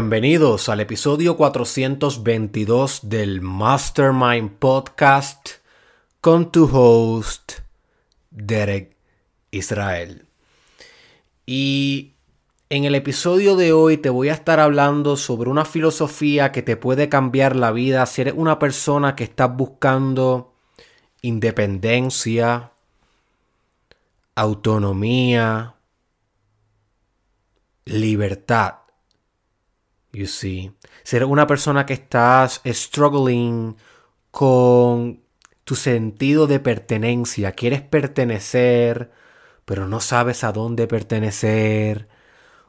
Bienvenidos al episodio 422 del Mastermind Podcast con tu host Derek Israel. Y en el episodio de hoy te voy a estar hablando sobre una filosofía que te puede cambiar la vida si eres una persona que está buscando independencia, autonomía, libertad. You see. Ser una persona que estás struggling con tu sentido de pertenencia. Quieres pertenecer, pero no sabes a dónde pertenecer.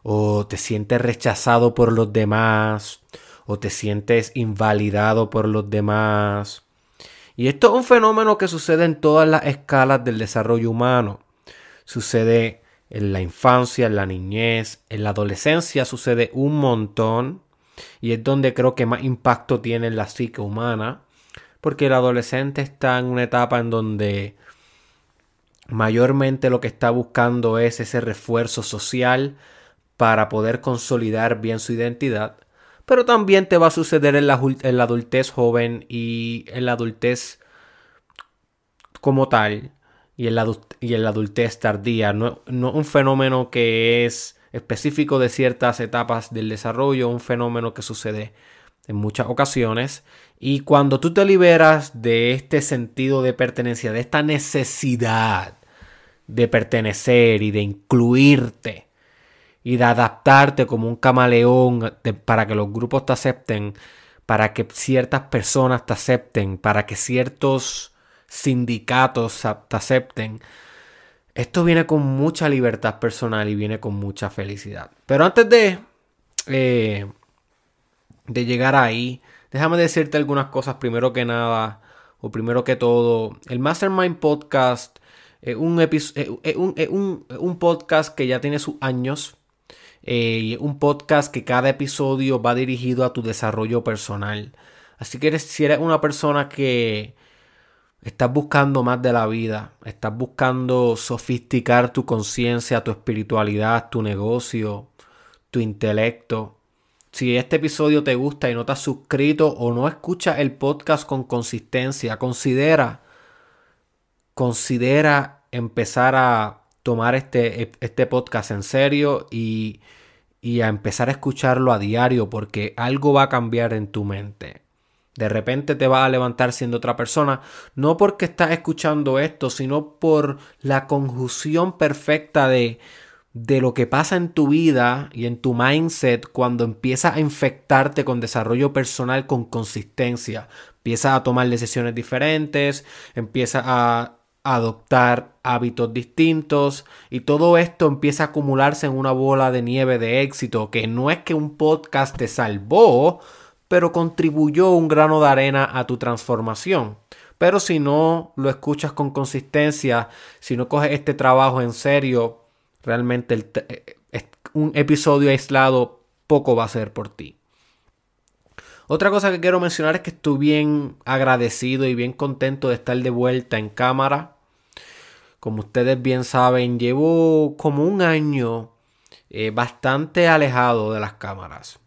O te sientes rechazado por los demás. O te sientes invalidado por los demás. Y esto es un fenómeno que sucede en todas las escalas del desarrollo humano. Sucede en la infancia, en la niñez, en la adolescencia sucede un montón y es donde creo que más impacto tiene en la psique humana, porque el adolescente está en una etapa en donde mayormente lo que está buscando es ese refuerzo social para poder consolidar bien su identidad, pero también te va a suceder en la, en la adultez joven y en la adultez como tal y en la, y en la adultez tardía. No, no un fenómeno que es específico de ciertas etapas del desarrollo, un fenómeno que sucede en muchas ocasiones. Y cuando tú te liberas de este sentido de pertenencia, de esta necesidad de pertenecer y de incluirte y de adaptarte como un camaleón para que los grupos te acepten, para que ciertas personas te acepten, para que ciertos sindicatos te acepten. Esto viene con mucha libertad personal y viene con mucha felicidad. Pero antes de, eh, de llegar ahí, déjame decirte algunas cosas primero que nada, o primero que todo. El Mastermind Podcast es un, un, podcast que ya tiene sus años. Eh, un podcast que cada episodio va dirigido a tu desarrollo personal. Así que si eres una persona que Estás buscando más de la vida, estás buscando sofisticar tu conciencia, tu espiritualidad, tu negocio, tu intelecto. Si este episodio te gusta y no te has suscrito o no escuchas el podcast con consistencia, considera, considera empezar a tomar este, este podcast en serio y, y a empezar a escucharlo a diario porque algo va a cambiar en tu mente. De repente te vas a levantar siendo otra persona, no porque estás escuchando esto, sino por la conjunción perfecta de, de lo que pasa en tu vida y en tu mindset cuando empiezas a infectarte con desarrollo personal con consistencia. Empiezas a tomar decisiones diferentes, empiezas a adoptar hábitos distintos y todo esto empieza a acumularse en una bola de nieve de éxito que no es que un podcast te salvó, pero contribuyó un grano de arena a tu transformación. Pero si no lo escuchas con consistencia, si no coges este trabajo en serio, realmente eh, un episodio aislado poco va a ser por ti. Otra cosa que quiero mencionar es que estoy bien agradecido y bien contento de estar de vuelta en cámara. Como ustedes bien saben, llevo como un año eh, bastante alejado de las cámaras.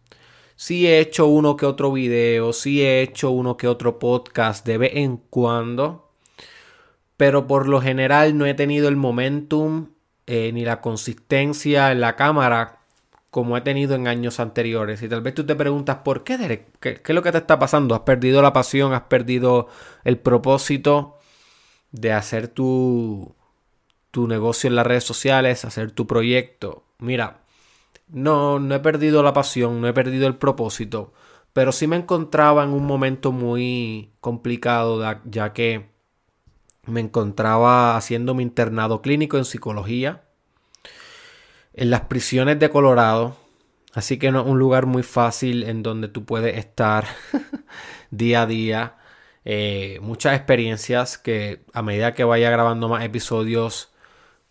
Sí he hecho uno que otro video, sí he hecho uno que otro podcast de vez en cuando, pero por lo general no he tenido el momentum eh, ni la consistencia en la cámara como he tenido en años anteriores. Y tal vez tú te preguntas, ¿por qué? ¿Qué, ¿Qué, es lo que te está pasando? ¿Has perdido la pasión? ¿Has perdido el propósito de hacer tu, tu negocio en las redes sociales, hacer tu proyecto? Mira, no, no he perdido la pasión, no he perdido el propósito, pero sí me encontraba en un momento muy complicado, ya que me encontraba haciendo mi internado clínico en psicología en las prisiones de Colorado. Así que no es un lugar muy fácil en donde tú puedes estar día a día. Eh, muchas experiencias que a medida que vaya grabando más episodios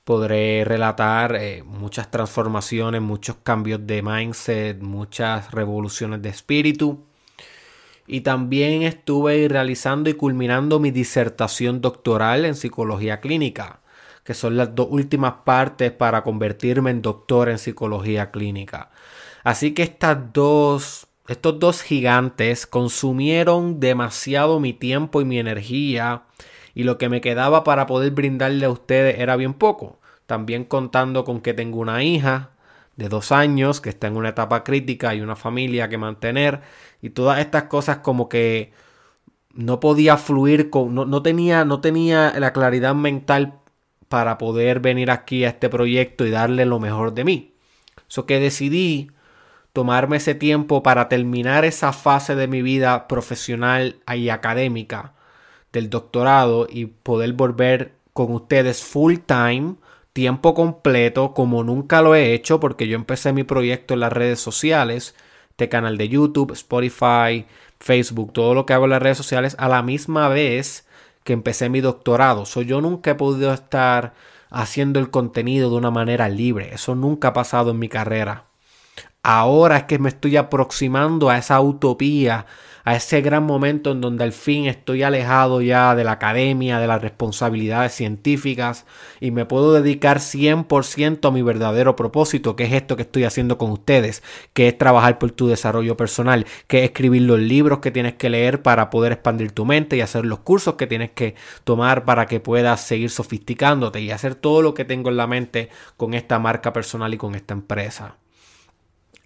podré relatar eh, muchas transformaciones, muchos cambios de mindset, muchas revoluciones de espíritu. Y también estuve realizando y culminando mi disertación doctoral en psicología clínica. que son las dos últimas partes para convertirme en doctor en psicología clínica. Así que estas dos, estos dos gigantes consumieron demasiado mi tiempo y mi energía y lo que me quedaba para poder brindarle a ustedes era bien poco. También contando con que tengo una hija de dos años que está en una etapa crítica y una familia que mantener y todas estas cosas como que no podía fluir con, no, tenía, no tenía la claridad mental para poder venir aquí a este proyecto y darle lo mejor de mí. Eso que decidí tomarme ese tiempo para terminar esa fase de mi vida profesional y académica del doctorado y poder volver con ustedes full time, tiempo completo, como nunca lo he hecho, porque yo empecé mi proyecto en las redes sociales, este canal de YouTube, Spotify, Facebook, todo lo que hago en las redes sociales, a la misma vez que empecé mi doctorado. So, yo nunca he podido estar haciendo el contenido de una manera libre. Eso nunca ha pasado en mi carrera. Ahora es que me estoy aproximando a esa utopía a ese gran momento en donde al fin estoy alejado ya de la academia, de las responsabilidades científicas y me puedo dedicar 100% a mi verdadero propósito, que es esto que estoy haciendo con ustedes, que es trabajar por tu desarrollo personal, que es escribir los libros que tienes que leer para poder expandir tu mente y hacer los cursos que tienes que tomar para que puedas seguir sofisticándote y hacer todo lo que tengo en la mente con esta marca personal y con esta empresa.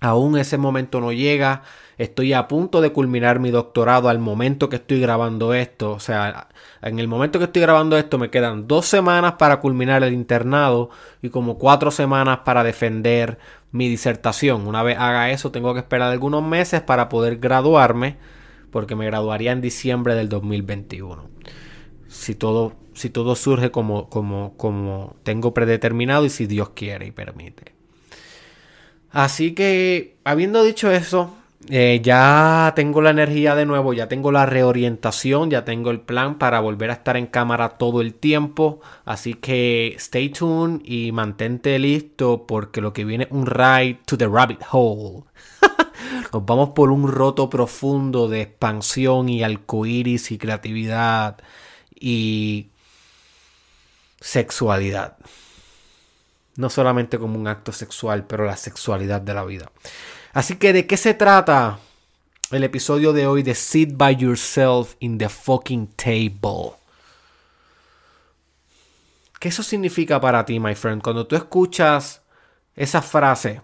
Aún ese momento no llega. Estoy a punto de culminar mi doctorado al momento que estoy grabando esto. O sea, en el momento que estoy grabando esto me quedan dos semanas para culminar el internado y como cuatro semanas para defender mi disertación. Una vez haga eso tengo que esperar algunos meses para poder graduarme porque me graduaría en diciembre del 2021. Si todo, si todo surge como, como, como tengo predeterminado y si Dios quiere y permite. Así que, habiendo dicho eso, eh, ya tengo la energía de nuevo, ya tengo la reorientación, ya tengo el plan para volver a estar en cámara todo el tiempo. Así que stay tuned y mantente listo porque lo que viene es un ride to the rabbit hole. Nos vamos por un roto profundo de expansión y arcoíris y creatividad y sexualidad no solamente como un acto sexual, pero la sexualidad de la vida. Así que, ¿de qué se trata el episodio de hoy de Sit by Yourself in the Fucking Table? ¿Qué eso significa para ti, my friend? Cuando tú escuchas esa frase,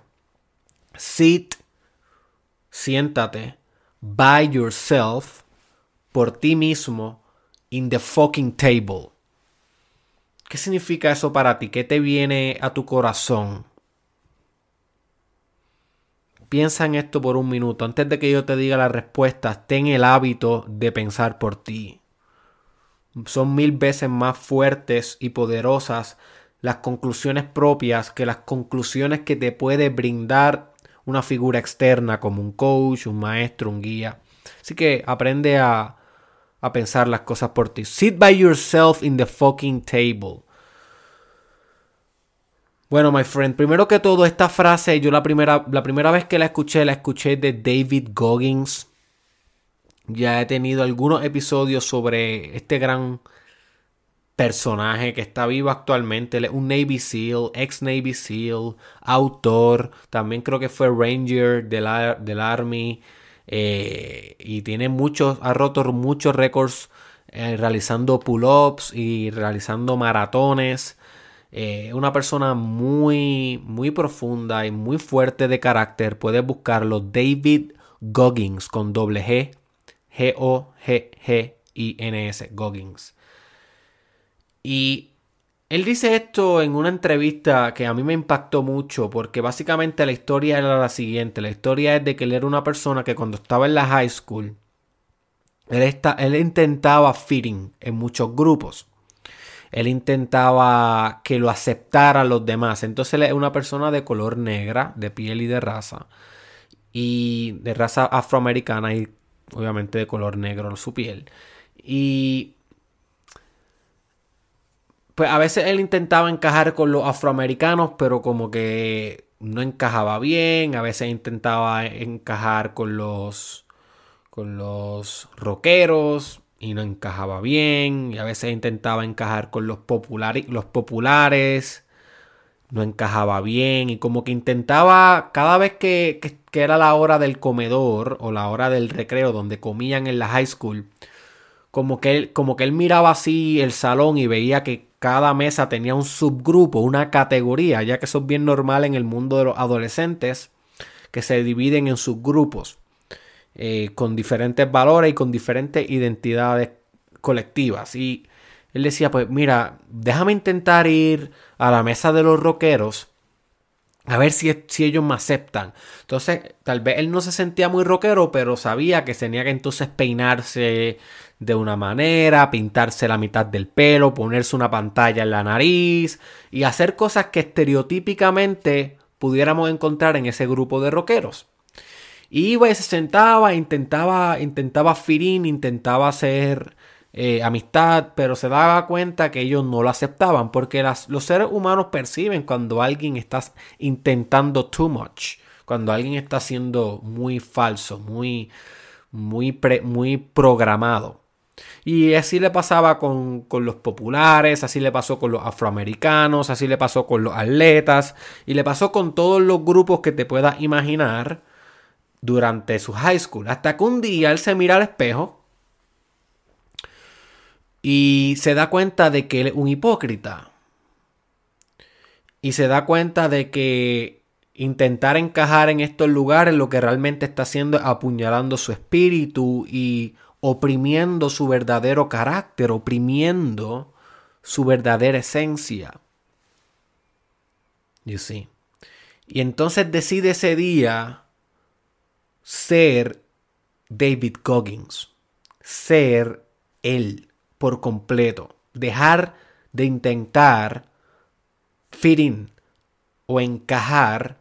sit, siéntate, by yourself, por ti mismo, in the fucking table. ¿Qué significa eso para ti? ¿Qué te viene a tu corazón? Piensa en esto por un minuto. Antes de que yo te diga la respuesta, ten el hábito de pensar por ti. Son mil veces más fuertes y poderosas las conclusiones propias que las conclusiones que te puede brindar una figura externa como un coach, un maestro, un guía. Así que aprende a, a pensar las cosas por ti. Sit by yourself in the fucking table. Bueno, my friend, primero que todo, esta frase, yo la primera, la primera vez que la escuché, la escuché de David Goggins. Ya he tenido algunos episodios sobre este gran personaje que está vivo actualmente. un Navy SEAL, ex Navy SEAL, autor. También creo que fue Ranger del, del Army. Eh, y tiene muchos, ha roto muchos récords eh, realizando pull-ups y realizando maratones. Eh, una persona muy, muy profunda y muy fuerte de carácter. Puedes buscarlo. David Goggins con doble G. G-O-G-G-I-N-S. Goggins. Y él dice esto en una entrevista que a mí me impactó mucho porque básicamente la historia era la siguiente. La historia es de que él era una persona que cuando estaba en la high school, él, él intentaba fitting en muchos grupos. Él intentaba que lo aceptaran los demás. Entonces él es una persona de color negra, de piel y de raza. Y de raza afroamericana y obviamente de color negro su piel. Y pues a veces él intentaba encajar con los afroamericanos, pero como que no encajaba bien. A veces intentaba encajar con los con los rockeros y no encajaba bien, y a veces intentaba encajar con los, los populares, no encajaba bien, y como que intentaba, cada vez que, que, era la hora del comedor o la hora del recreo donde comían en la high school, como que él, como que él miraba así el salón y veía que cada mesa tenía un subgrupo, una categoría, ya que eso es bien normal en el mundo de los adolescentes, que se dividen en subgrupos. Eh, con diferentes valores y con diferentes identidades colectivas. Y él decía, pues mira, déjame intentar ir a la mesa de los rockeros a ver si, si, ellos me aceptan. Entonces, tal vez él no se sentía muy rockero, pero sabía que tenía que entonces peinarse de una manera, pintarse la mitad del pelo, ponerse una pantalla en la nariz y hacer cosas que estereotípicamente pudiéramos encontrar en ese grupo de rockeros. Iba y se sentaba, intentaba, intentaba firín, intentaba hacer eh, amistad, pero se daba cuenta que ellos no lo aceptaban, porque los seres humanos perciben cuando alguien está intentando too much, cuando alguien está siendo muy falso, muy, muy, muy programado. Y así le pasaba con, con, los populares, así le pasó con los afroamericanos, así le pasó con los atletas, y le pasó con todos los grupos que te puedas imaginar durante su high school. Hasta que un día él se mira al espejo y se da cuenta de que él es un hipócrita. Y se da cuenta de que intentar encajar en estos lugares lo que realmente está haciendo es apuñalando su espíritu y oprimiendo su verdadero carácter, oprimiendo su verdadera esencia. You see. Y entonces decide ese día ser David Goggins, ser él por completo, dejar de intentar fit o encajar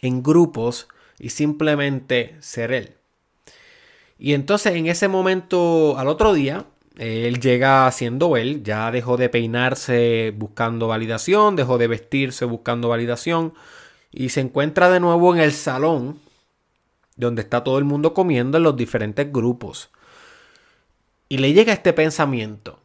en grupos y simplemente ser él. Y entonces en ese momento, al otro día, él llega siendo él, ya dejó de peinarse buscando validación, dejó de vestirse buscando validación y se encuentra de nuevo en el salón donde está todo el mundo comiendo en los diferentes grupos. Y le llega este pensamiento.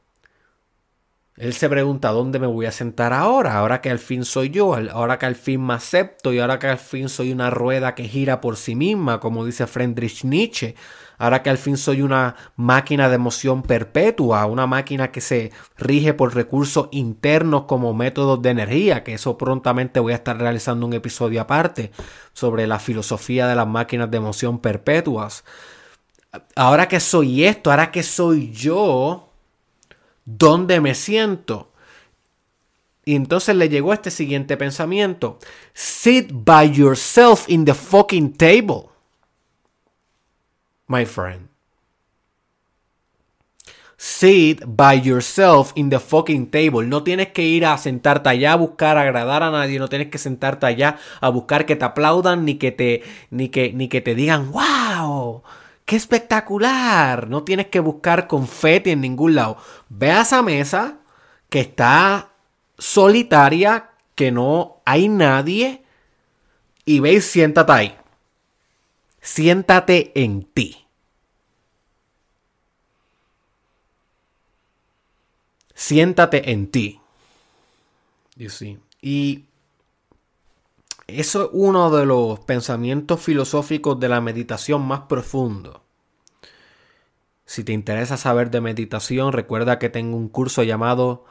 Él se pregunta, ¿dónde me voy a sentar ahora? Ahora que al fin soy yo, ahora que al fin me acepto y ahora que al fin soy una rueda que gira por sí misma, como dice Friedrich Nietzsche. Ahora que al fin soy una máquina de emoción perpetua, una máquina que se rige por recursos internos como métodos de energía, que eso prontamente voy a estar realizando un episodio aparte sobre la filosofía de las máquinas de emoción perpetuas. Ahora que soy esto, ahora que soy yo, ¿Dónde me siento? Y entonces le llegó este siguiente pensamiento. Sit by yourself in the fucking table. My friend. Sit by yourself in the fucking table. No tienes que ir a sentarte allá a buscar agradar a nadie. No tienes que sentarte allá a buscar que te aplaudan ni que te, ni que, ni que te digan, wow. ¡Qué espectacular! No tienes que buscar confeti en ningún lado. Ve a esa mesa que está solitaria, que no hay nadie, y ve y siéntate ahí. Siéntate en ti. Siéntate en ti. Y eso es uno de los pensamientos filosóficos de la meditación más profundo. Si te interesa saber de meditación, recuerda que tengo un curso llamado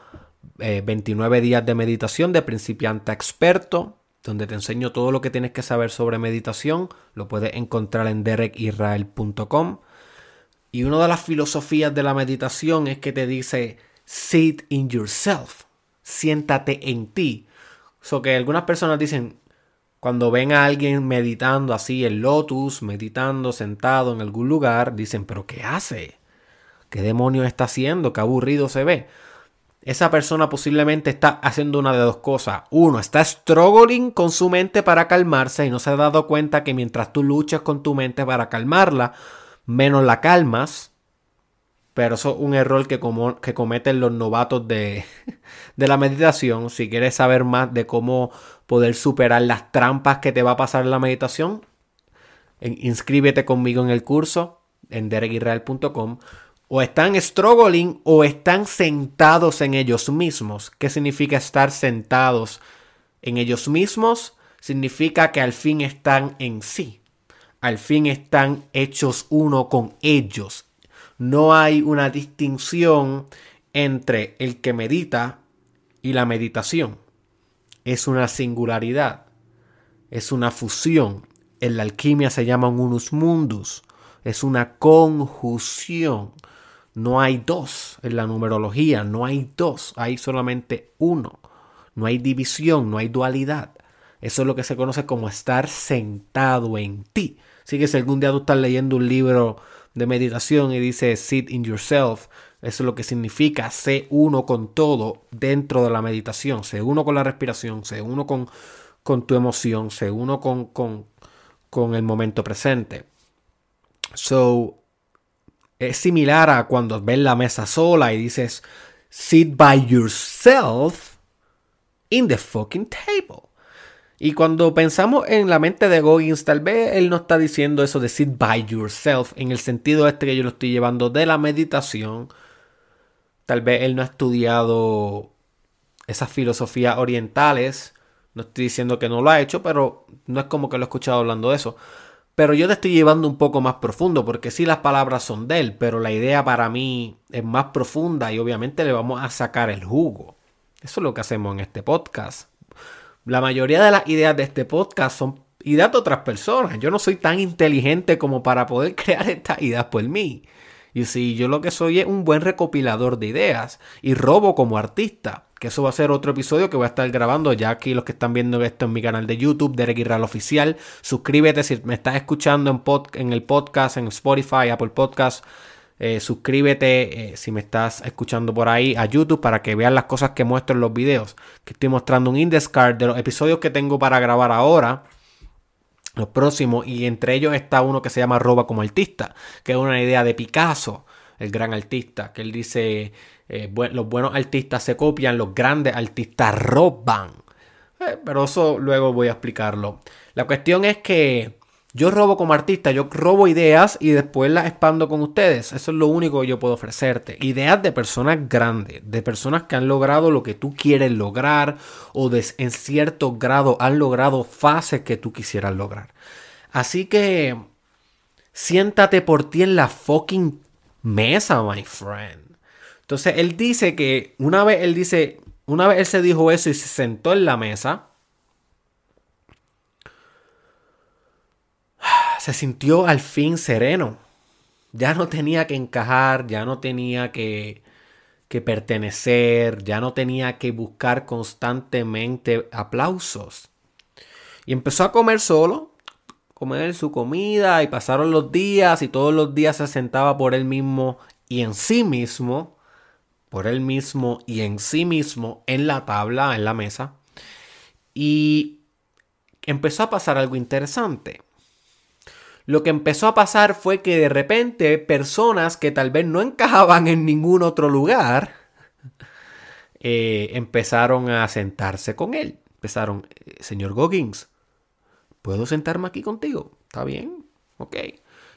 29 eh, días de meditación de principiante a experto, donde te enseño todo lo que tienes que saber sobre meditación. Lo puedes encontrar en derekisrael.com. Y una de las filosofías de la meditación es que te dice sit in yourself, siéntate en ti. So que algunas personas dicen, cuando ven a alguien meditando así el lotus, meditando sentado en algún lugar, dicen, pero ¿qué hace? ¿Qué demonios está haciendo? ¿Qué aburrido se ve? Esa persona posiblemente está haciendo una de dos cosas. Uno, está struggling con su mente para calmarse y no se ha dado cuenta que mientras tú luchas con tu mente para calmarla, menos la calmas. Pero eso es un error que, que cometen los novatos de, de la meditación. Si quieres saber más de cómo poder superar las trampas que te va a pasar en la meditación, inscríbete conmigo en el curso en derekisrael.com O están struggling o están sentados en ellos mismos. ¿Qué significa estar sentados en ellos mismos? Significa que al fin están en sí. Al fin están hechos uno con ellos. No hay una distinción entre el que medita y la meditación. Es una singularidad. Es una fusión. En la alquimia se llama un unus mundus. Es una conjunción. No hay dos en la numerología, no hay dos, hay solamente uno. No hay división, no hay dualidad. Eso es lo que se conoce como estar sentado en ti. Así que si algún día tú estás leyendo un libro de meditación y dice sit in yourself, eso es lo que significa sé uno con todo dentro de la meditación, sé uno con la respiración, sé uno con, con tu emoción, sé uno con, con, con el momento presente. So, es similar a cuando ves la mesa sola y dices, sit by yourself in the fucking table. Y cuando pensamos en la mente de Goggins, tal vez él no está diciendo eso de sit by yourself en el sentido este que yo lo estoy llevando de la meditación. Tal vez él no ha estudiado esas filosofías orientales. No estoy diciendo que no lo ha hecho, pero no es como que lo he escuchado hablando de eso. Pero yo te estoy llevando un poco más profundo, porque sí las palabras son de él, pero la idea para mí es más profunda y obviamente le vamos a sacar el jugo. Eso es lo que hacemos en este podcast. La mayoría de las ideas de este podcast son ideas de otras personas. Yo no soy tan inteligente como para poder crear estas ideas por mí. Y si yo lo que soy es un buen recopilador de ideas y robo como artista que eso va a ser otro episodio que voy a estar grabando ya aquí los que están viendo esto en mi canal de YouTube, Derek Irral Oficial. Suscríbete si me estás escuchando en, en el podcast, en Spotify, Apple Podcast. Eh, suscríbete eh, si me estás escuchando por ahí a YouTube para que veas las cosas que muestro en los videos. Que estoy mostrando un index card de los episodios que tengo para grabar ahora. Los próximos. Y entre ellos está uno que se llama Roba como artista. Que es una idea de Picasso, el gran artista. Que él dice eh, los buenos artistas se copian, los grandes artistas roban. Eh, pero eso luego voy a explicarlo. La cuestión es que yo robo como artista, yo robo ideas y después las expando con ustedes. Eso es lo único que yo puedo ofrecerte. Ideas de personas grandes, de personas que han logrado lo que tú quieres lograr o en cierto grado han logrado fases que tú quisieras lograr. Así que siéntate por ti en la fucking mesa, my friend. Entonces él dice que una vez él dice, una vez él se dijo eso y se sentó en la mesa, se sintió al fin sereno. Ya no tenía que encajar, ya no tenía que, que pertenecer, ya no tenía que buscar constantemente aplausos. Y empezó a comer solo, comer su comida y pasaron los días y todos los días se sentaba por él mismo y en sí mismo por él mismo y en sí mismo en la tabla, en la mesa. Y empezó a pasar algo interesante. Lo que empezó a pasar fue que de repente personas que tal vez no encajaban en ningún otro lugar eh, empezaron a sentarse con él. Empezaron, eh, señor Goggins, ¿puedo sentarme aquí contigo? ¿Está bien? Ok.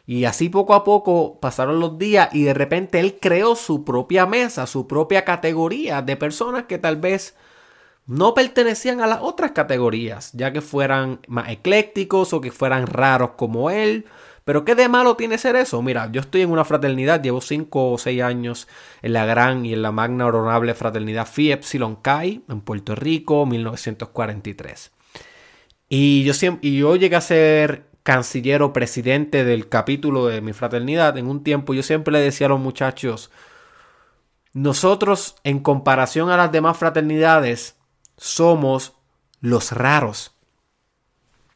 Y así poco a poco pasaron los días y de repente él creó su propia mesa, su propia categoría de personas que tal vez no pertenecían a las otras categorías, ya que fueran más eclécticos o que fueran raros como él. Pero ¿qué de malo tiene ser eso? Mira, yo estoy en una fraternidad, llevo 5 o 6 años en la gran y en la magna honorable fraternidad Phi Epsilon Chi en Puerto Rico, 1943. Y yo, siempre, y yo llegué a ser canciller o presidente del capítulo de mi fraternidad, en un tiempo yo siempre le decía a los muchachos, nosotros en comparación a las demás fraternidades somos los raros.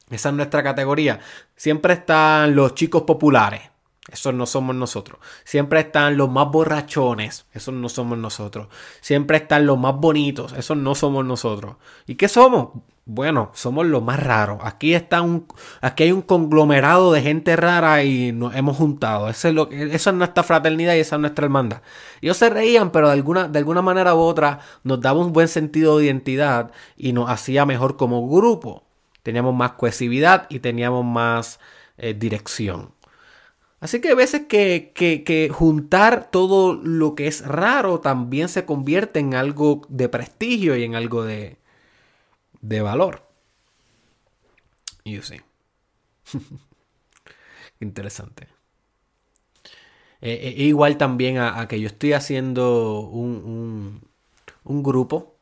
Esa es nuestra categoría. Siempre están los chicos populares. Esos no somos nosotros. Siempre están los más borrachones. Esos no somos nosotros. Siempre están los más bonitos. Esos no somos nosotros. ¿Y qué somos? Bueno, somos los más raros. Aquí está un, aquí hay un conglomerado de gente rara y nos hemos juntado. Eso es, lo, eso es nuestra fraternidad y esa es nuestra hermandad. Ellos se reían, pero de alguna, de alguna manera u otra nos daba un buen sentido de identidad y nos hacía mejor como grupo. Teníamos más cohesividad y teníamos más eh, dirección. Así que hay veces que, juntar todo lo que es raro también se convierte en algo de prestigio y en algo de, de valor. You see. Interesante. Eh, eh, e igual también a, que yo estoy haciendo un, grupo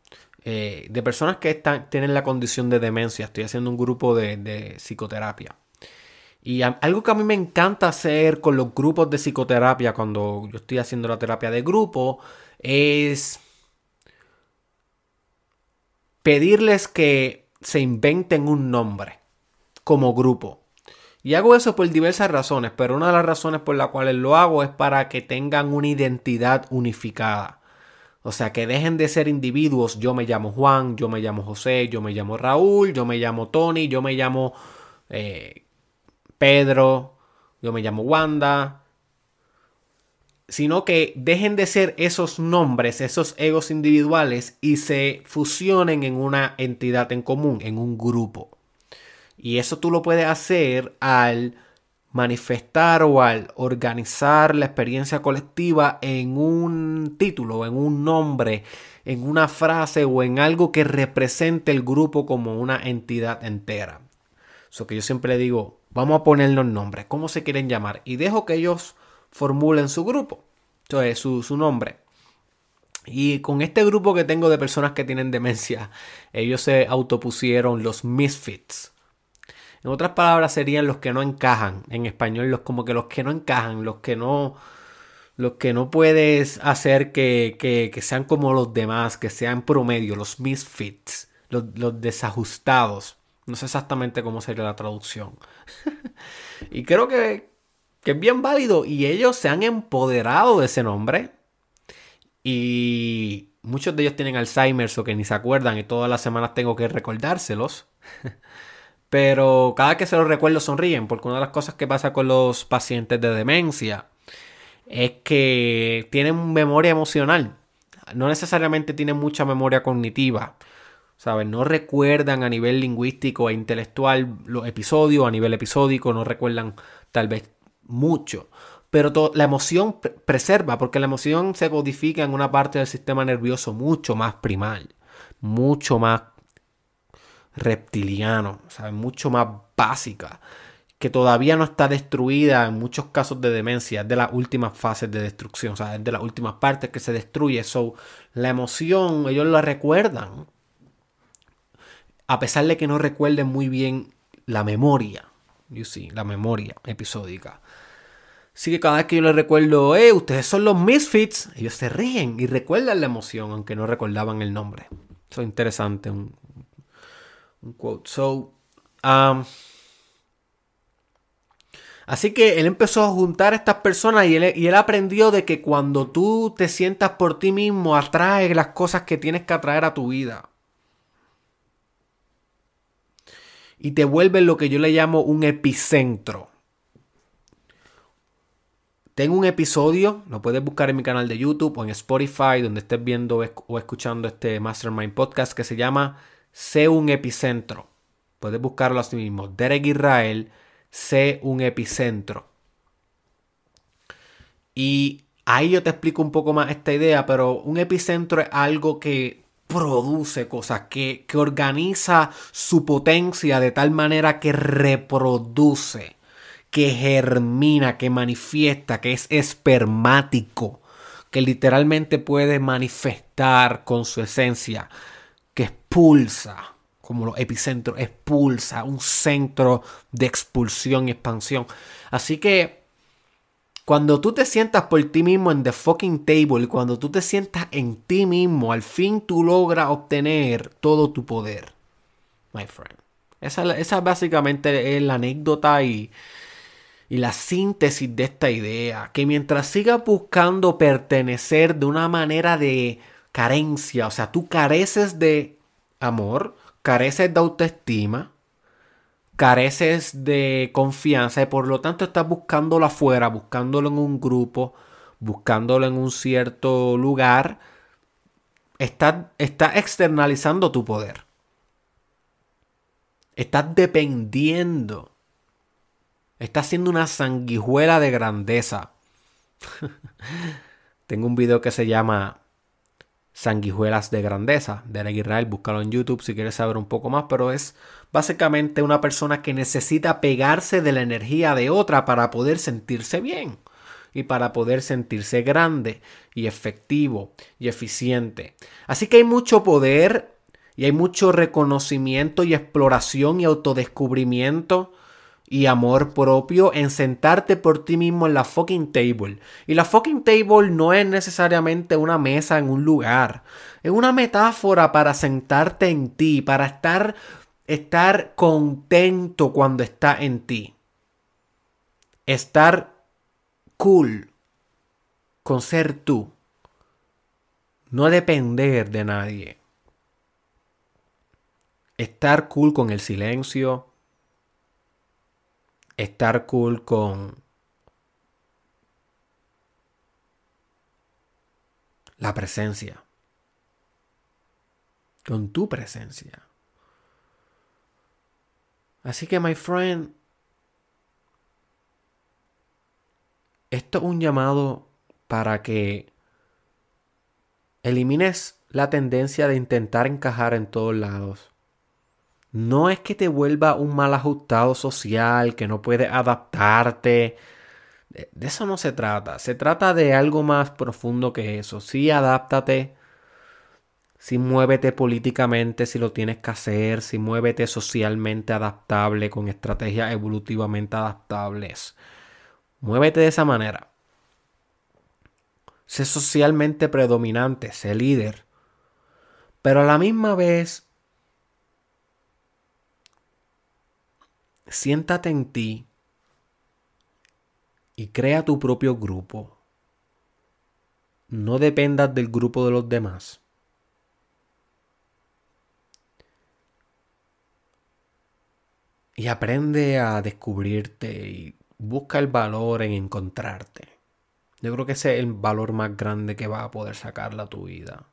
eh, de personas que están, tienen la condición de demencia. Estoy haciendo un grupo de, psicoterapia. Y algo que a mí me encanta hacer con los grupos de psicoterapia cuando yo estoy haciendo la terapia de grupo es pedirles que se inventen un nombre como grupo. Y hago eso por diversas razones, pero una de las razones por las cuales lo hago es para que tengan una identidad unificada. O sea, que dejen de ser individuos. Yo me llamo Juan, yo me llamo José, yo me llamo Raúl, yo me llamo Tony, yo me llamo eh, Pedro, yo me llamo Wanda. Sino que dejen de ser esos nombres, esos egos individuales y se fusionen en una entidad en común, en un grupo. Y eso tú lo puedes hacer al manifestar o al organizar la experiencia colectiva en un título, en un nombre, en una frase o en algo que represente el grupo como una entidad entera. Eso que yo siempre le digo, vamos a ponernos nombres, ¿cómo se quieren llamar? Y dejo que ellos formulen su grupo, entonces su, su nombre. Y con este grupo que tengo de personas que tienen demencia, ellos se autopusieron los misfits. En otras palabras serían los que no encajan. En español, los como que los que no encajan, los que no. Los que no puedes hacer que, que, sean como los demás, que sean promedio, los misfits, los, los desajustados. No sé exactamente cómo sería la traducción. y creo que, que es bien válido. Y ellos se han empoderado de ese nombre. Y muchos de ellos tienen Alzheimer o que ni se acuerdan y todas las semanas tengo que recordárselos. Pero cada que se los recuerdo sonríen, porque una de las cosas que pasa con los pacientes de demencia es que tienen memoria emocional. No necesariamente tienen mucha memoria cognitiva. ¿Saben? No recuerdan a nivel lingüístico e intelectual los episodios, a nivel episódico, no recuerdan tal vez mucho. Pero la emoción preserva, porque la emoción se codifica en una parte del sistema nervioso mucho más primal, mucho más reptiliano, ¿sabes? mucho más básica, que todavía no está destruida en muchos casos de demencia, es de las últimas fases de destrucción, o es de las últimas partes que se destruye. So, la emoción, ellos la recuerdan, a pesar de que no recuerden muy bien la memoria, you see, la memoria episódica. Así que cada vez que yo les recuerdo, eh, ustedes son los Misfits, ellos se ríen y recuerdan la emoción, aunque no recordaban el nombre. Eso es interesante, un, quote. So, um, así que él empezó a juntar a estas personas y él, y él aprendió de que cuando tú te sientas por ti mismo, atraes las cosas que tienes que atraer a tu vida. Y te vuelve lo que yo le llamo un epicentro. Tengo un episodio, lo puedes buscar en mi canal de YouTube o en Spotify, donde estés viendo o escuchando este Mastermind Podcast, que se llama sé un epicentro. Puedes buscarlo así mismo. Derek Israel, sé un epicentro. Y ahí yo te explico un poco más esta idea, pero un epicentro es algo que produce cosas, que, que organiza su potencia de tal manera que reproduce, que germina, que manifiesta, que es espermático, que literalmente puede manifestar con su esencia que expulsa, como los epicentros, expulsa, un centro de expulsión y expansión. Así que cuando tú te sientas por ti mismo en the fucking table, cuando tú te sientas en ti mismo, al fin tú logras obtener todo tu poder, my friend. Esa, esa básicamente es la anécdota y, y la síntesis de esta idea. Que mientras sigas buscando pertenecer de una manera de carencia, o sea, tú careces de amor, careces de autoestima, careces de confianza y por lo tanto estás buscándolo afuera, buscándolo en un grupo, buscándolo en un cierto lugar, estás, externalizando tu poder. Estás dependiendo Estás siendo una sanguijuela de grandeza. Tengo un video que se llama Sanguijuelas de Grandeza de Eric Israel. Búscalo en YouTube si quieres saber un poco más. Pero es básicamente una persona que necesita pegarse de la energía de otra para poder sentirse bien y para poder sentirse grande y efectivo y eficiente. Así que hay mucho poder y hay mucho reconocimiento y exploración y autodescubrimiento y amor propio en sentarte por ti mismo en la fucking table. Y la fucking table no es necesariamente una mesa en un lugar. Es una metáfora para sentarte en ti, para estar, estar contento cuando está en ti. Estar cool con ser tú. No depender de nadie. Estar cool con el silencio estar cool con la presencia, con tu presencia. Así que, my friend, esto es un llamado para que elimines la tendencia de intentar encajar en todos lados no es que te vuelva un mal ajustado social, que no puedes adaptarte. De eso no se trata. Se trata de algo más profundo que eso. Sí, adáptate. Sí, muévete políticamente si lo tienes que hacer. Sí, muévete socialmente adaptable con estrategias evolutivamente adaptables. Muévete de esa manera. Sé socialmente predominante, sé líder. Pero a la misma vez siéntate en ti y crea tu propio grupo. No dependas del grupo de los demás. Y aprende a descubrirte y busca el valor en encontrarte. Yo creo que ese es el valor más grande que va a poder sacarle a tu vida.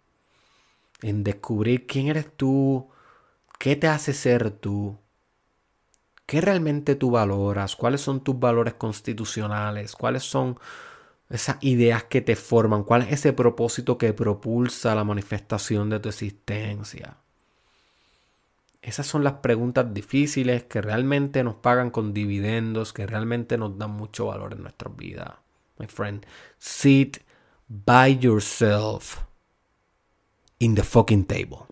En descubrir quién eres tú, qué te hace ser tú, ¿Qué realmente tú valoras? ¿Cuáles son tus valores constitucionales? ¿Cuáles son esas ideas que te forman? ¿Cuál es ese propósito que propulsa la manifestación de tu existencia? Esas son las preguntas difíciles que realmente nos pagan con dividendos, que realmente nos dan mucho valor en nuestras vidas. My friend, sit by yourself in the fucking table.